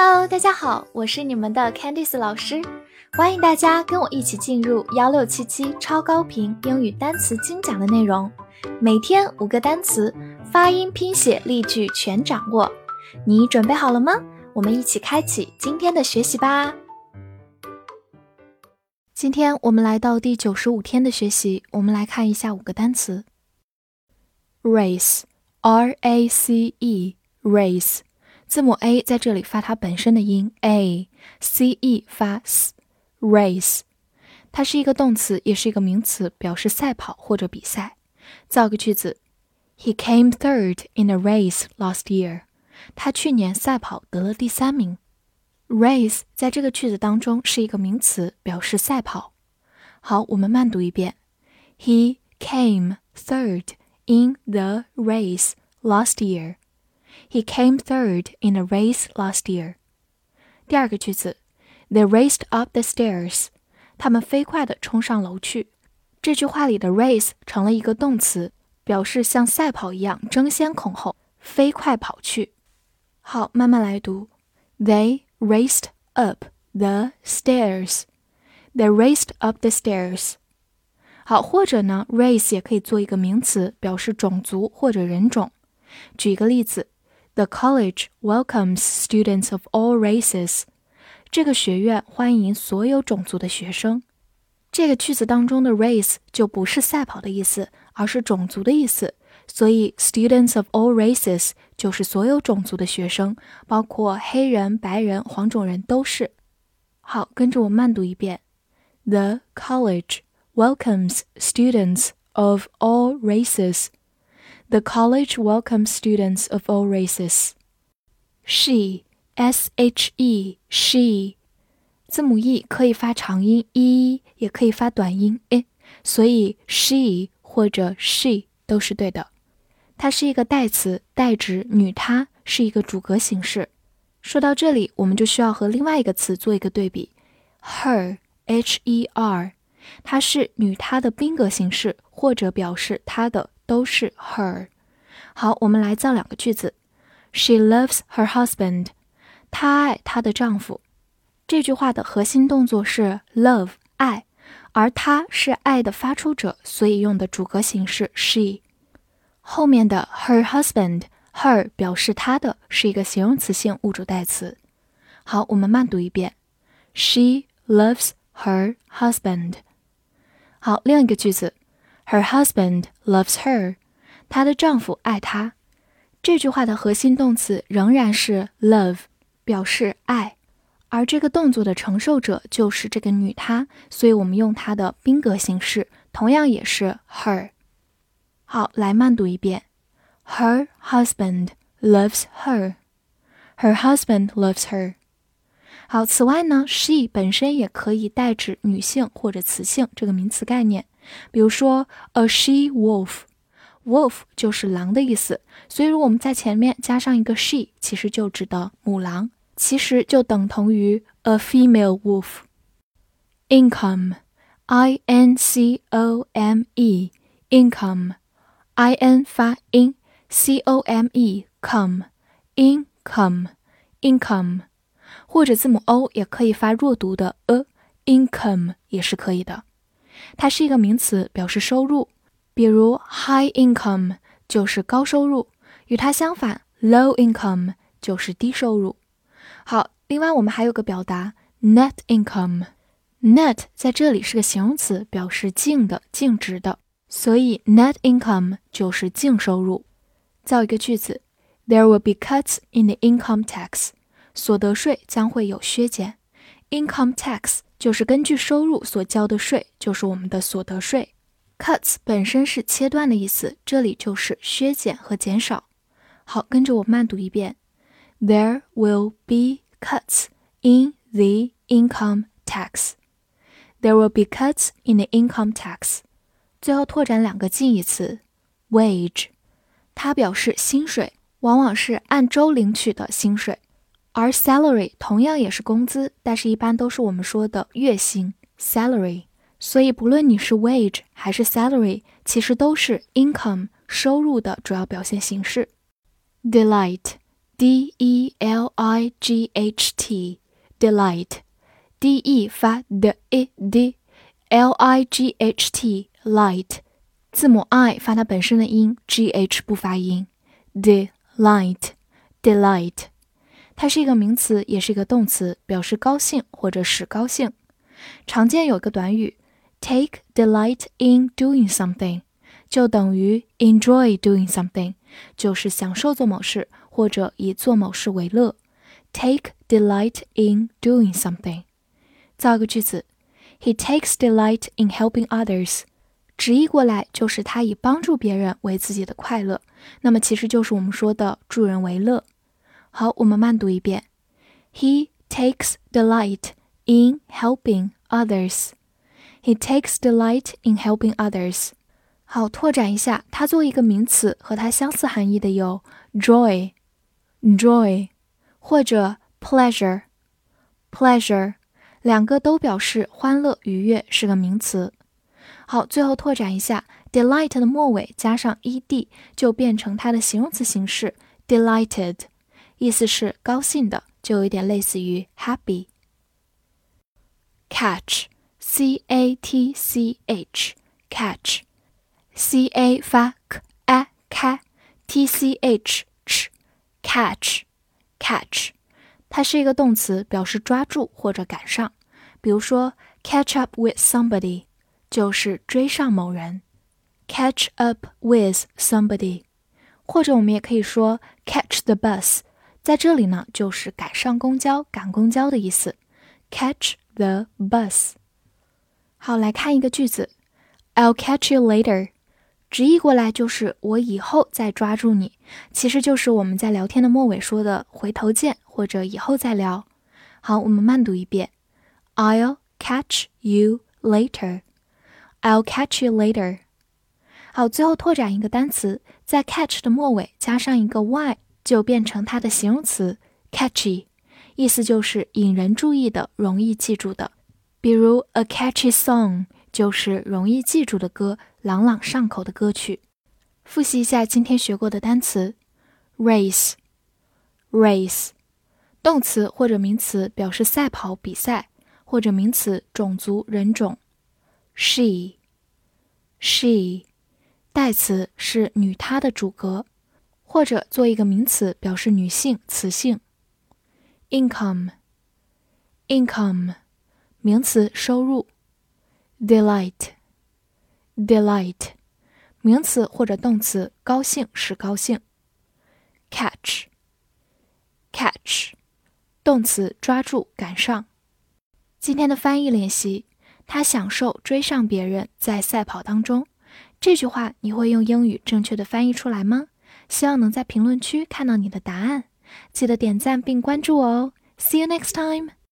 Hello，大家好，我是你们的 Candice 老师，欢迎大家跟我一起进入幺六七七超高频英语单词精讲的内容，每天五个单词，发音、拼写、例句全掌握。你准备好了吗？我们一起开启今天的学习吧。今天我们来到第九十五天的学习，我们来看一下五个单词：race，r a c e，race。字母 a 在这里发它本身的音 a，c e 发 s，race，它是一个动词，也是一个名词，表示赛跑或者比赛。造个句子：He came third in a race last year。他去年赛跑得了第三名。race 在这个句子当中是一个名词，表示赛跑。好，我们慢读一遍：He came third in the race last year。He came third in a race last year. 第二个句子，They raced up the stairs. 他们飞快地冲上楼去。这句话里的 race 成了一个动词，表示像赛跑一样争先恐后、飞快跑去。好，慢慢来读。They raced up the stairs. They raced up the stairs. 好，或者呢，race 也可以做一个名词，表示种族或者人种。举一个例子。 The college welcomes students of all races. 这个学院欢迎所有种族的学生。这个句子当中的 race 就不是赛跑的意思，而是种族的意思。所以 students of all races 就是所有种族的学生，包括黑人、白人、黄种人都是。好，跟着我慢读一遍。The college welcomes students of all races. The college welcomes students of all races. She, s h e, she，字母 e 可以发长音 e，也可以发短音 e，所以 she 或者 she 都是对的。它是一个代词，代指女她，是一个主格形式。说到这里，我们就需要和另外一个词做一个对比，her, h e r，它是女她的宾格形式，或者表示她的。都是 her。好，我们来造两个句子。She loves her husband。她爱她的丈夫。这句话的核心动作是 love 爱，而她是爱的发出者，所以用的主格形式 she。后面的 her husband her 表示她的是一个形容词性物主代词。好，我们慢读一遍。She loves her husband。好，另一个句子。Her husband loves her，她的丈夫爱她。这句话的核心动词仍然是 love，表示爱，而这个动作的承受者就是这个女她，所以我们用它的宾格形式，同样也是 her。好，来慢读一遍：Her husband loves her。Her husband loves her。好，此外呢，she 本身也可以代指女性或者雌性这个名词概念。比如说，a she wolf，wolf 就是狼的意思，所以如果我们在前面加上一个 she，其实就指的母狼，其实就等同于 a female wolf。income，i n c o m e，income，i n 发音，c o m e come，income，income， 或者字母 o 也可以发弱读的 a，income 也是可以的。它是一个名词，表示收入，比如 high income 就是高收入，与它相反 low income 就是低收入。好，另外我们还有个表达 net income，net 在这里是个形容词，表示净的、净值的，所以 net income 就是净收入。造一个句子：There will be cuts in the income tax，所得税将会有削减。income tax 就是根据收入所交的税，就是我们的所得税。Cuts 本身是切断的意思，这里就是削减和减少。好，跟着我慢读一遍：There will be cuts in the income tax. There will be cuts in the income tax. 最后拓展两个近义词：wage，它表示薪水，往往是按周领取的薪水。而 salary 同样也是工资，但是一般都是我们说的月薪 salary。所以不论你是 wage 还是 salary，其实都是 income 收入的主要表现形式。delight d e l i g h t，delight，d e 发 d e d，l i g h t，light，字母 i 发它本身的音，g h 不发音，delight，delight， 它是一个名词，也是一个动词，表示高兴或者使高兴。常见有一个短语，take delight in doing something，就等于 enjoy doing something，就是享受做某事或者以做某事为乐。take delight in doing something。造个句子，He takes delight in helping others。直译过来就是他以帮助别人为自己的快乐。那么其实就是我们说的助人为乐。好，我们慢读一遍，He takes delight in helping others. He takes delight in helping others. 好，拓展一下，它作为一个名词，和它相似含义的有 joy、joy 或者 pleasure、pleasure，两个都表示欢乐、愉悦，是个名词。好，最后拓展一下，delight 的末尾加上 ed 就变成它的形容词形式 delighted， 意思是高兴的，就有点类似于 happy。catch, c a t c h, catch, c a 发 k a k t c h ch, catch, catch，它是一个动词，表示抓住或者赶上。比如说，catch up with somebody 就是追上某人，catch up with somebody，或者我们也可以说 catch the bus， 在这里呢就是赶上公交、赶公交的意思，catch。The bus。好，来看一个句子，I'll catch you later。直译过来就是我以后再抓住你，其实就是我们在聊天的末尾说的回头见或者以后再聊。好，我们慢读一遍，I'll catch you later。I'll catch you later。好，最后拓展一个单词，在 catch 的末尾加上一个 y，就变成它的形容词 catchy。意思就是引人注意的、容易记住的，比如 a catchy song 就是容易记住的歌、朗朗上口的歌曲。复习一下今天学过的单词：race，race，动词或者名词表示赛跑、比赛，或者名词种族、人种；she，she，代词是女她的主格，或者做一个名词表示女性、雌性。income，income，名词，收入。delight，delight，名词或者动词，高兴，使高兴。catch，catch，动词，抓住，赶上。今天的翻译练习，他享受追上别人，在赛跑当中。这句话你会用英语正确的翻译出来吗？希望能在评论区看到你的答案。记得点赞并关注我哦！See you next time.